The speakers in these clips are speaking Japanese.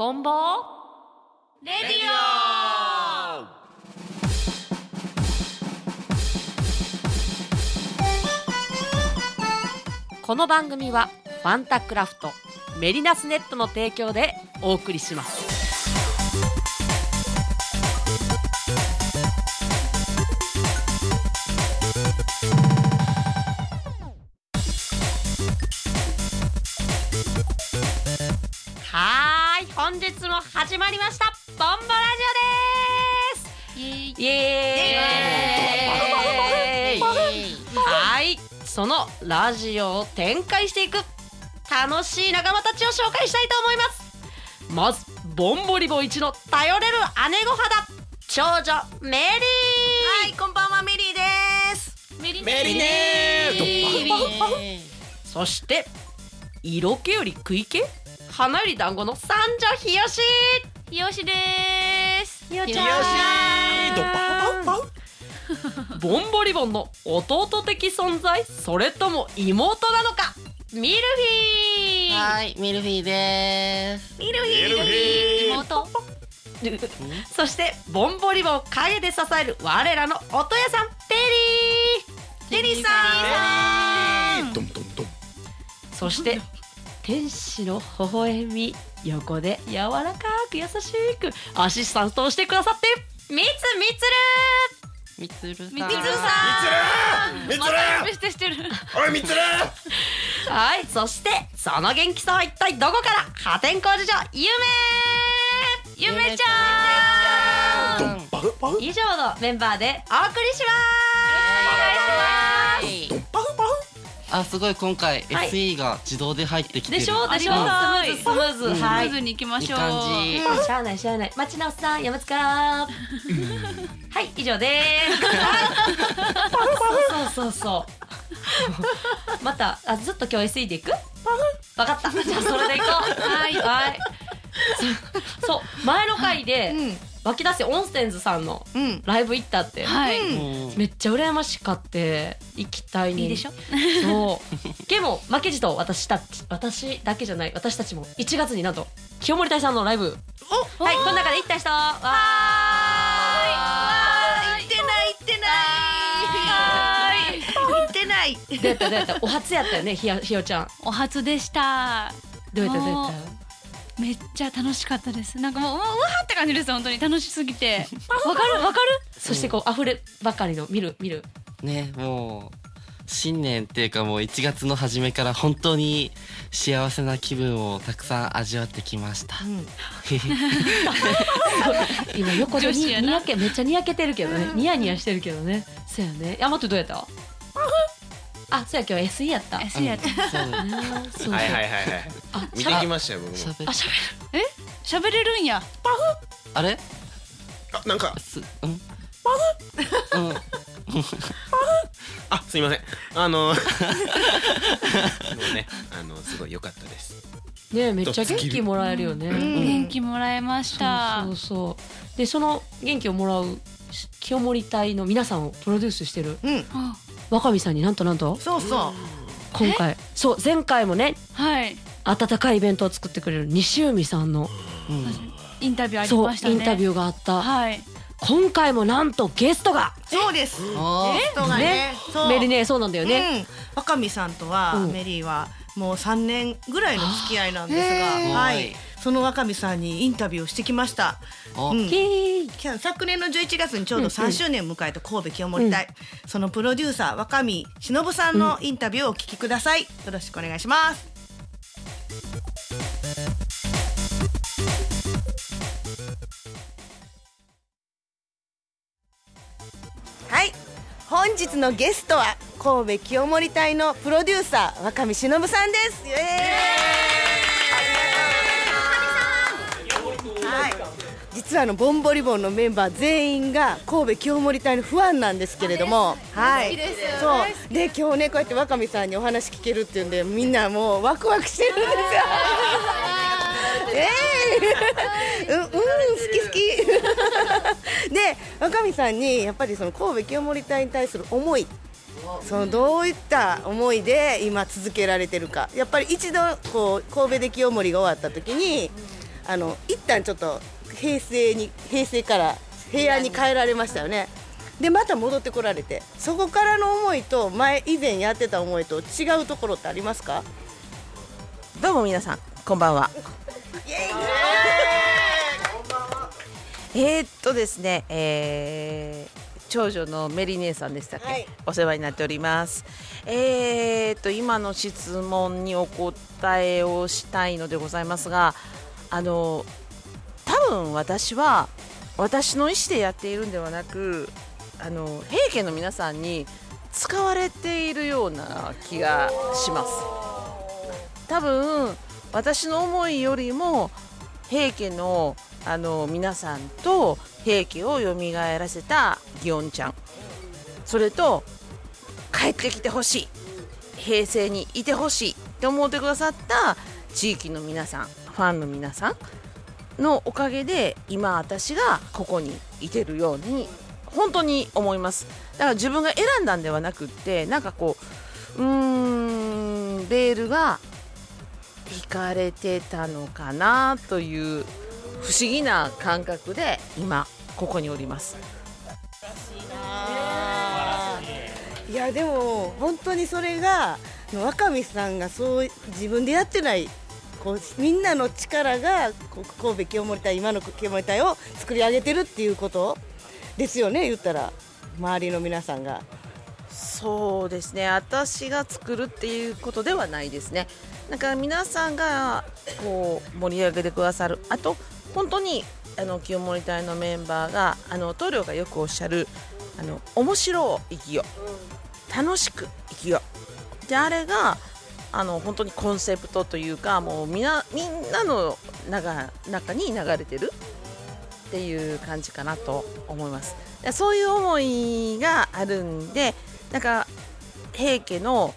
ボンボレディオ。この番組はファンタクラフトメリナスネットの提供でお送りします。本日も始まりました。ボンボラジオです。イエーイ。はい。そのラジオを展開していく。楽しい仲間たちを紹介したいと思います。まずボンボリボ一の頼れる姉御肌。長女メリー。はいこんばんはメリーです。メリメリネそして色気より食い気？花より団子の三女ひよし。ひよしです。ひよよしドパパパボンボリボンの弟的存在それとも妹なのか。ミルフィー。はい、ミルフィーです。ミルフミルフィー。妹。そしてボンボリボンを陰で支える我らの音屋さんペリー。ペリーさん。ドンドンドンそして天使の微笑み横で柔らかく優しくアシスタントをしてくださってみつみつるみつるさん。みつるさみつるみつまた呼び捨てしてるるおいみつるはいそしてその元気さは一体どこから破天荒事情ゆめゆめちゃん。以上のメンバーでお送りしますあ、すごい今回はい。SE が自動で入ってきてる。でしょ？でしょ？スムーズスムーズ、スムーズに行きましょう。いい感じ。うんしゃあないしゃあない。町直さん山塚。はい以上です。そうそうそうそう。またあずっと今日 SE でいく？わかった。じゃあそれでいこう。はい。はい。そそう。前の回で、湧き出せ温泉図さんのうん。ライブ行ったって、はい。うん。めっちゃ羨ましかって行きたいねいいでしょ？そう。でも負けじと私たち私だけじゃない私たちも1月になんと清盛隊さんのライブ。はいこの中で行った人。わ行ってない行ってない。行ってない。ーいどうやったどうやった？お初やったよねひよひよちゃん。お初でした。どうやったどうやっもめっちゃ楽しかったです。なんかもううわって感じです本当に。楽しすぎて。たわかる？わかる？そしてこう溢ればかりの見る見る。ね、もう。新年っていうかもう1月の初めから本当に幸せな気分をたくさん味わってきました。へへ 今横でにやな。にやけめっちゃにやけてるけどね。ニヤニヤしてるけどね。そうやね。山とどうやった？あそうや今日 SE やった。えそうやった。そうあーそうはいはいはいはい。あ見てきましたよ僕も。喋あしゃ喋れるんや。あれ？あなんか。す、うん？うん。あすいません。あのもうねあのすごい良かったです。ねめっちゃ元気もらえるよね、元気もらえました。そうそうそう。でその元気をもらう清盛隊の皆さんをプロデュースしてる。うん。あ若見さんになんとなんと？そうそう。今回。そう前回もねはい。温かいイベントを作ってくれる西海さんの。うん。インタビューありましたね。インタビューがあった。はい。今回もなんとゲストが。そうです。あー人がねそう。メリネそうなんだよね、うん。若見さんとは、うん。メリーはもう3年ぐらいの付き合いなんですが、はい、その若見さんにインタビューをしてきました。おうん。昨年の11月にちょうど3周年を迎えた神戸清盛隊、そのプロデューサー若見忍さんのインタビューをお聞きください、よろしくお願いします。はい。本日のゲストは神戸清盛隊のプロデューサー若見忍さんです。イエーイ実はあのボンボリボンのメンバー全員が神戸清盛隊のファンなんですけれども、はい、そう。で今日ねこうやって若見さんにお話聞けるっていうんでみんなもうワクワクしてるんですよ。ええうんうん好き好き。で若見さんにやっぱりその神戸清盛隊に対する思い。そのどういった思いで今続けられてるか。やっぱり一度こう神戸で清盛が終わった時にあの一旦ちょっと平成に平成から平安に変えられましたよね。でまた戻ってこられてそこからの思いと前以前やってた思いと違うところってありますか？どうも皆さんこんばんは。えー、っとですね、えー長女のメリー姉さんでしたっけ、はい。お世話になっております。えー、っと今の質問にお答えをしたいのでございますがあの多分私は私の意思でやっているんではなくあの平家の皆さんに使われているような気がします。多分私の思いよりも平家のあの皆さんと平家を蘇らせた祇園ちゃん。それと帰ってきてほしい。平成にいてほしいって思ってくださった地域の皆さん。ファンの皆さんのおかげで今私がここにいてるように本当に思います。だから自分が選んだんではなくってなんかこううーんレールが引かれてたのかなという不思議な感覚で今ここにおります。いやでも本当にそれが若見さんがそう自分でやってないこうみんなの力が神戸清盛隊今の清盛隊を作り上げてるっていうことですよね言ったら周りの皆さんが。そうですね。私が作るっていうことではないですね。なんか皆さんがこう盛り上げてくださる。あと本当にあの清盛隊のメンバーがあの棟梁がよくおっしゃるあの面白い生きよ楽しく生きよであれがあの本当にコンセプトというかもうみなみんなの中中に流れてるっていう感じかなと思います。そういう思いがあるんでなんか平家の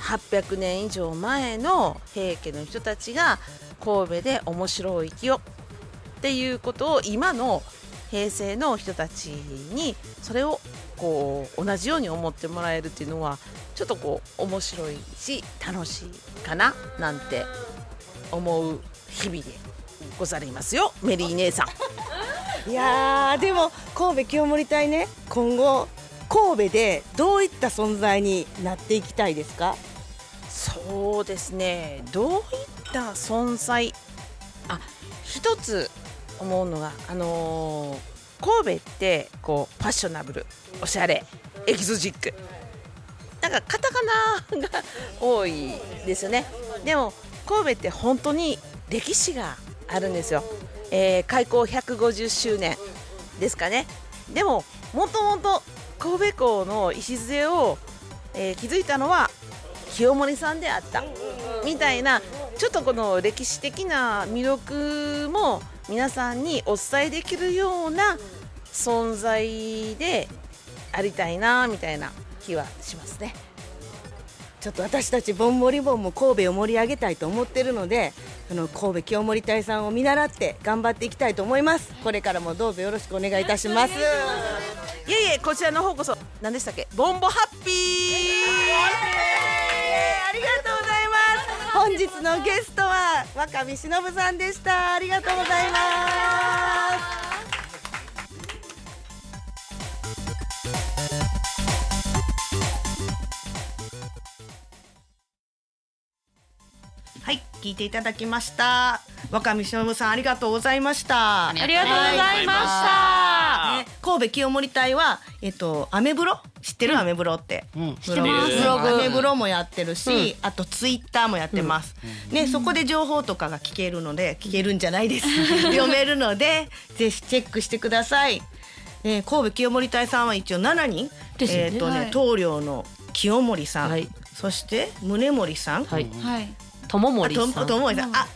800年以上前の平家の人たちが神戸で面白い生きよっていうことを今の平成の人たちにそれをこう同じように思ってもらえるっていうのはちょっとこう面白いし楽しいかななんて思う日々でございますよ。メリー姉さん。いやーでも神戸清盛隊ね今後神戸でどういった存在になっていきたいですか？そうですね。どういった存在？あ一つ思うのがあのー神戸ってこうファッショナブルおしゃれエキゾチックなんかカタカナが多いですよね。でも神戸って本当に歴史があるんですよ、えー開港150周年ですかね。でももともと神戸港の礎を、えー築いたのは清盛さんであった。みたいなちょっとこの歴史的な魅力も皆さんにお伝えできるような存在でありたいなみたいな。気はしますね。ちょっと私たちボンボリボンも神戸を盛り上げたいと思ってるのであの神戸清盛隊さんを見習って頑張っていきたいと思います。これからもどうぞよろしくお願いいたします。い。えいえこちらの方こそ何でしたっけボンボハッピー。ありがとうございます本日のゲストは若見忍さんでした。ありがとうございます聞いていただきました若見忍さんありがとうございましたありがとうございました。ね、神戸清盛隊は、えっと、アメブロ？知ってる、アメブロって。知ってますブログ。アメブロもやってるし、あとツイッターもやってます。ね、そこで情報とかが聞けるので、聞けるんじゃないです。読めるので、ぜひチェックしてください。えー、神戸清盛隊さんは一応7人。ですよねえっ、とね、はい棟梁の清盛さん。はいそして宗盛さん。はい。はい。友あと森さん。友盛さん。あ、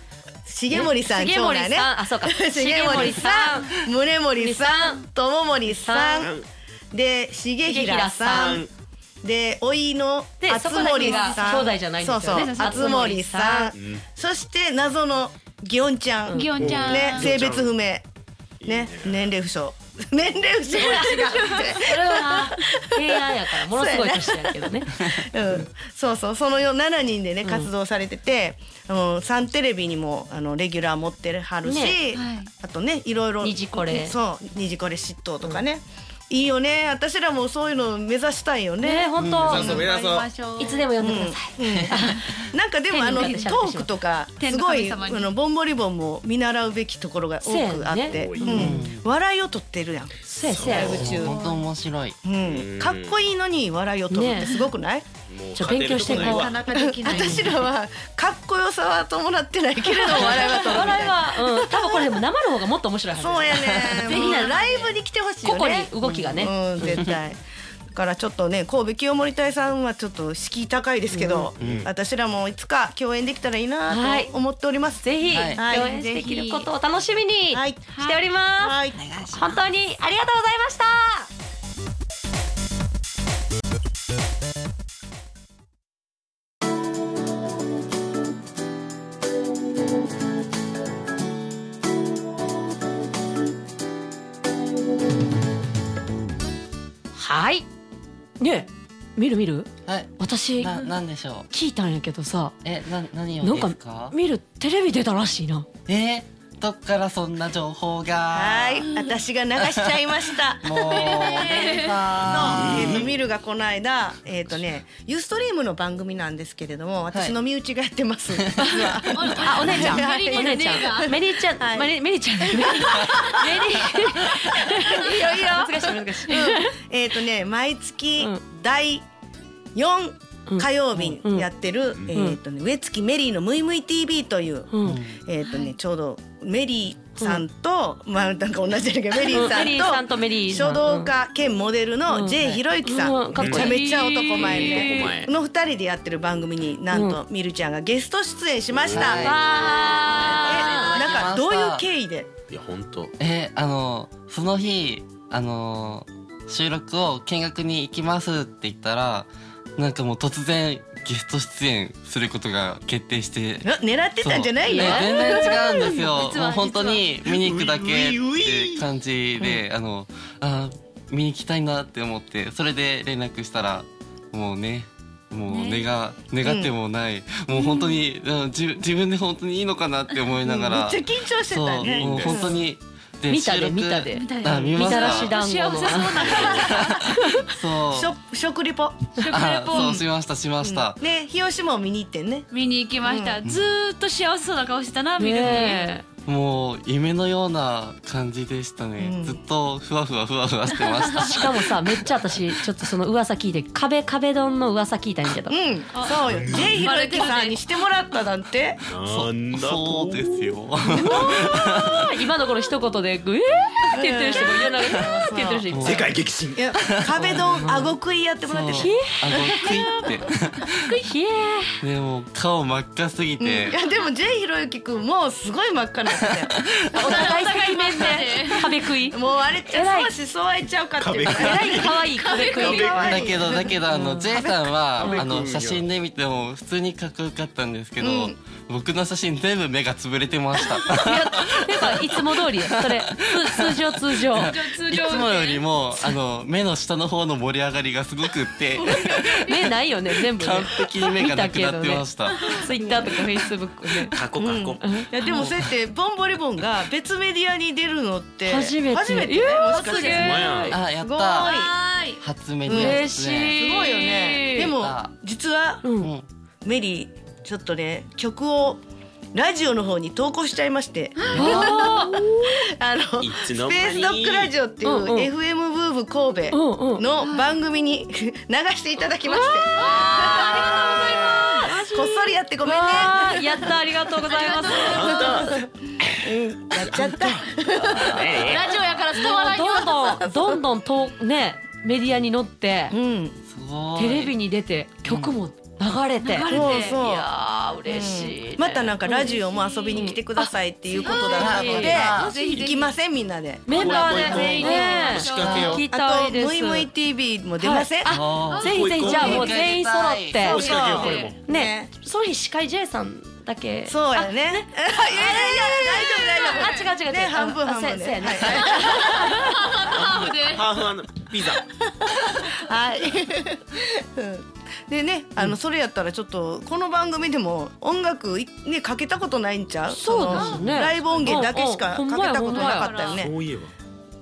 重盛さん。重。森さん。あ、そうか。重盛さん、宗盛さん、友盛さん、で重平さん、でおいので厚森さん、そこだけが兄弟じゃないんですよねそうそう、厚森さん、そして謎の祇園ちゃん、ギオンちゃん。ね性別不明、ねいいね年齢不詳。年齢すごい違うそれは平安やからものすごい年やけどね。うん、そうそう。そのよ7人でね活動されてて、うん、サンテレビにもあのレギュラー持ってるはるし、ね。はい。あとねいろいろ。にじこれ。そう。にじこれ嫉妬とかね、いいよね。私らもそういうの目指したいよね。ね本当。目指そう目指そうましょう。いつでも呼んでください。なんかでもあのトークとかすごいあのボンボリボンも見習うべきところが多くあって、ね。うん、笑いを取ってるやん、せやせや本当面白い。うん、かっこいいのに笑いを取るってすごくない、もうちょ勉強していこう。私らはかっこよさは伴ってないけれども笑いは笑いな。は、うん、多分これでも生の方がもっと面白いはず。そうやね ぜひな。ライブに来てほしいよね。ここに動きがね。うん。絶対。だからちょっとね神戸清盛隊さんはちょっと敷居高いですけど、私らもいつか共演できたらいいはい。なと思っております、ぜひはい。共演できることを楽しみにはい。しております、はい。本当にありがとうございました見る見る？はい。私ななんでしょう？聞いたんやけどさ。えな何をなんか？ですか見るテレビ出たらしいな。えどっからそんな情報が？はい私が流しちゃいました。もうお姉さんえー、とミルがこの間、えっ、とね、ユーストリームの番組なんですけれども、私の身内がやってます。実は。あお姉ちゃん。はい。お姉ちゃん。メリーちゃん、はい。メリメリーちゃん。メリー。メリーいいよいいよ。難しい難しい、えっとね、毎月うん。第四火曜日にやってる、えっ、とね、上月メリーのムイムイ TV という、うん。えっ、とね、ちょうどメリーさんと、まあなんか同じだけどメリーさメリーさんん。と。書道家兼モデルうのん J ひろゆきさん、うん。かっこいい。めちゃめちゃ男前で、男前。の二人でやってる番組になんと、みるちゃんがゲスト出演しました。はい。えわなんかどういう経緯で？いや本当。えあのその日あの収録を見学に行きますって言ったらなんかもう突然ゲスト出演することが決定して。な狙ってたんじゃないよそう。全然違うんですよ。もう本当に見に行くだけって感じで、あのあ見に行きたいなって思ってそれで連絡したらもうねもう願,、願ってもない、もう本当に、うん、自自分で本当にいいのかなって思いながら、めっちゃ緊張してたね。もう本当にで見たで見たで。見た見たらたし団子の。幸せそうな。そう。食食リポ。食レポ。あそうしましたしました、ね、日吉も見に行ってんね。見に行きました、ずーっと幸せそうな顔してたな見るに、ねもう夢のような感じでしたね、うん。ずっとふわふわふわふわしてました。え しかもさめっちゃ私ちょっとその噂聞いて壁壁ドンの噂聞いたんやけど。うん、そうよ。J ひろゆきさんにしてもらったなんて。なんだとそうですよ。今の頃一言でグエーって言ってる人もいやな。んかグエーって言ってる人いっぱい世界激震。いや、壁ドン顎食いやってもらってそう。ね。あのクイってひえでも顔真っ赤すぎや、でも J ひろゆきくんもうすごい真っ赤にな。お互い赤面で壁食い。もうあれって少しそうあいちゃうかって。えらい可愛い壁食い だけどだけどあの J さんは壁あの壁写真で見ても普通にかっこよかったんですけど、うん。僕の写真全部目が潰れてました。いやていうかいつも通りそれつ通常通常。いつもよりもあの目の下の方の盛り上がりがすごくって。目ないよね全部ね。完璧に目がなくなってました、ツイッターとかフェイスブックね。過去過去。いやでもそうやってボンボリボンが別メディアに出るのって初めて。初めてねもしかあやっすごい。た。はーい。初メディアです嬉ねしい。すごいよね。でもあ実はうん。うんメリーちょっとね曲をラジオの方に投稿しちゃいまして。あ あのスペースドッグラジオっていううんうん。FM ブーブ神ー戸の番組に 流していただきましてこっそりやってごめんね。やったありがとうございます。うんやっちゃった。ラジオやから伝わらんよどんどんどんどんとねメディアに乗ってテレビに出て曲も流れて、流れて。そうそう。いやー嬉しいね、またなんかラジオも遊びに来てくださいっていうことだったので行きませんみんなでメンバーで。全員でね仕掛けようあといですムイムイ TV も出ません？あぜひぜひじゃあもう全員揃って。そう仕掛けようこれもね。その日司会 J さんだけ。そうやね。いやいやいや大丈夫大丈夫。あ違う違う違う。ね半分あ半分でそうやね。はい。ハーフのピザはい。うんでね、あのそれやったらちょっとこの番組でも音楽いねかけたことないんちゃう？そうですね。のライブ音源だけしかかけたことなかったよね。そういえば。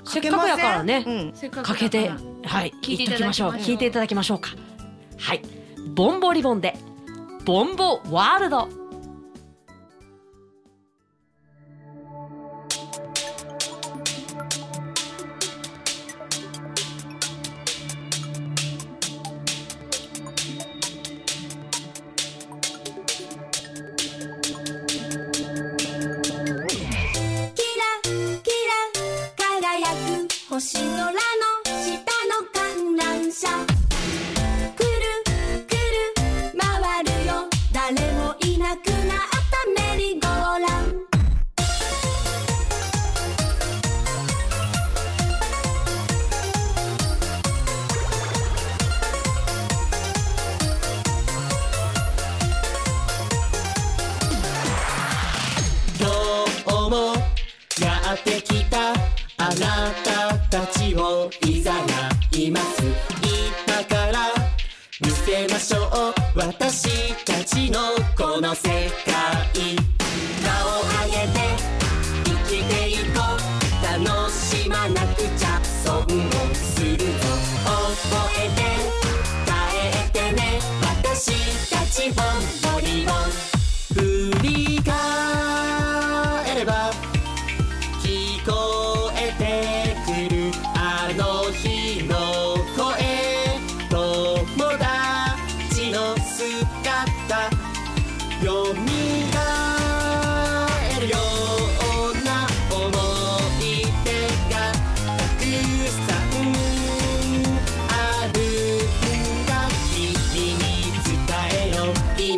せっかくやからねかけてはい聞いていただきましょう。言っときましょう。聞いていただきましょうか。はい。ボンボリボンでボンボワールド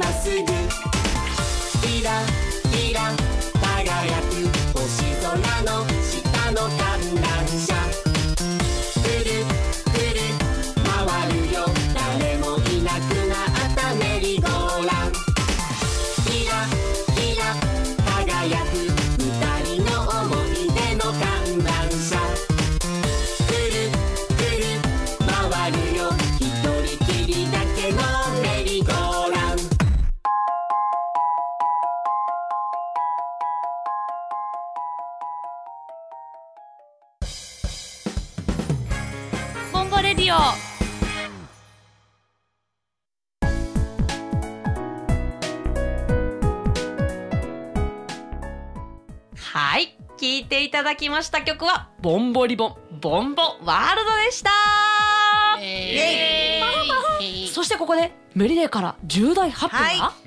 えよレディオ。はい。聞いていただきました曲はボンボリボンボンボワールドでした。そしてここでメリネーから重大発表が、は発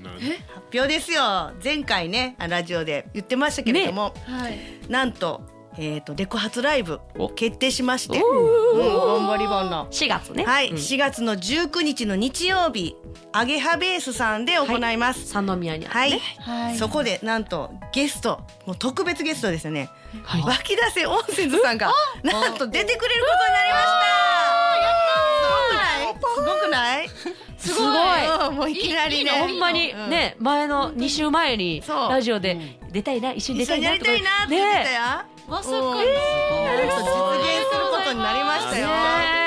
表ですよ。前回ねあラジオで言ってましたけれども、はい。なんとえっ、とデコ発ライブお。決定しまして、おうん、ーボンボリボンの。4月ね。はい、うん4月の19日の日曜日アゲハベースさんで行います。三宮にあはい、るね。はい。そこでなんとゲストもう特別ゲストですよね、はい。湧き出せ温泉図さんがなんと出てくれることになりましたすごい。すごい。うんもういきなりね。ほんまにうん。ね前の2週前にラジオで出たいな一緒に出一緒にやりたいなとか。たいなって言ってたね。よ、まさか実現することになりましたよ、ね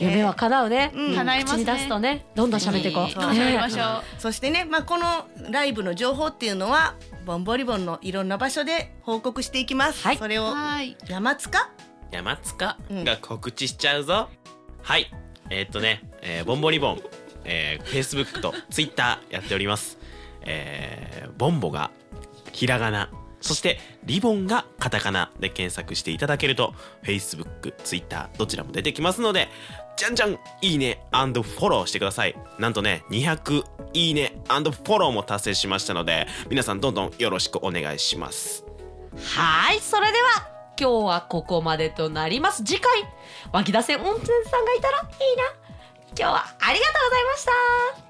夢は叶うね。うん。叶いますね。口に出すとね。どんどん喋っていこう。そしてね、まあ、このライブの情報っていうのはボンボリボンのいろんな場所で報告していきます、はい。それをはい。山塚？山塚？うん。が告知しちゃうぞ、はい。えーっとね、えーボンボリボン、えー、Facebook と Twitter やっております、えーボンボがひらがなそしてリボンがカタカナで検索していただけると Facebook、Twitter どちらも出てきますのでじゃんじゃんいいねフォローしてください。なんとね200いいねフォローも達成しましたので皆さんどんどんよろしくお願いします。はいそれでは今日はここまでとなります。次回湧き出せ温泉さんがいたらいいな。今日はありがとうございました。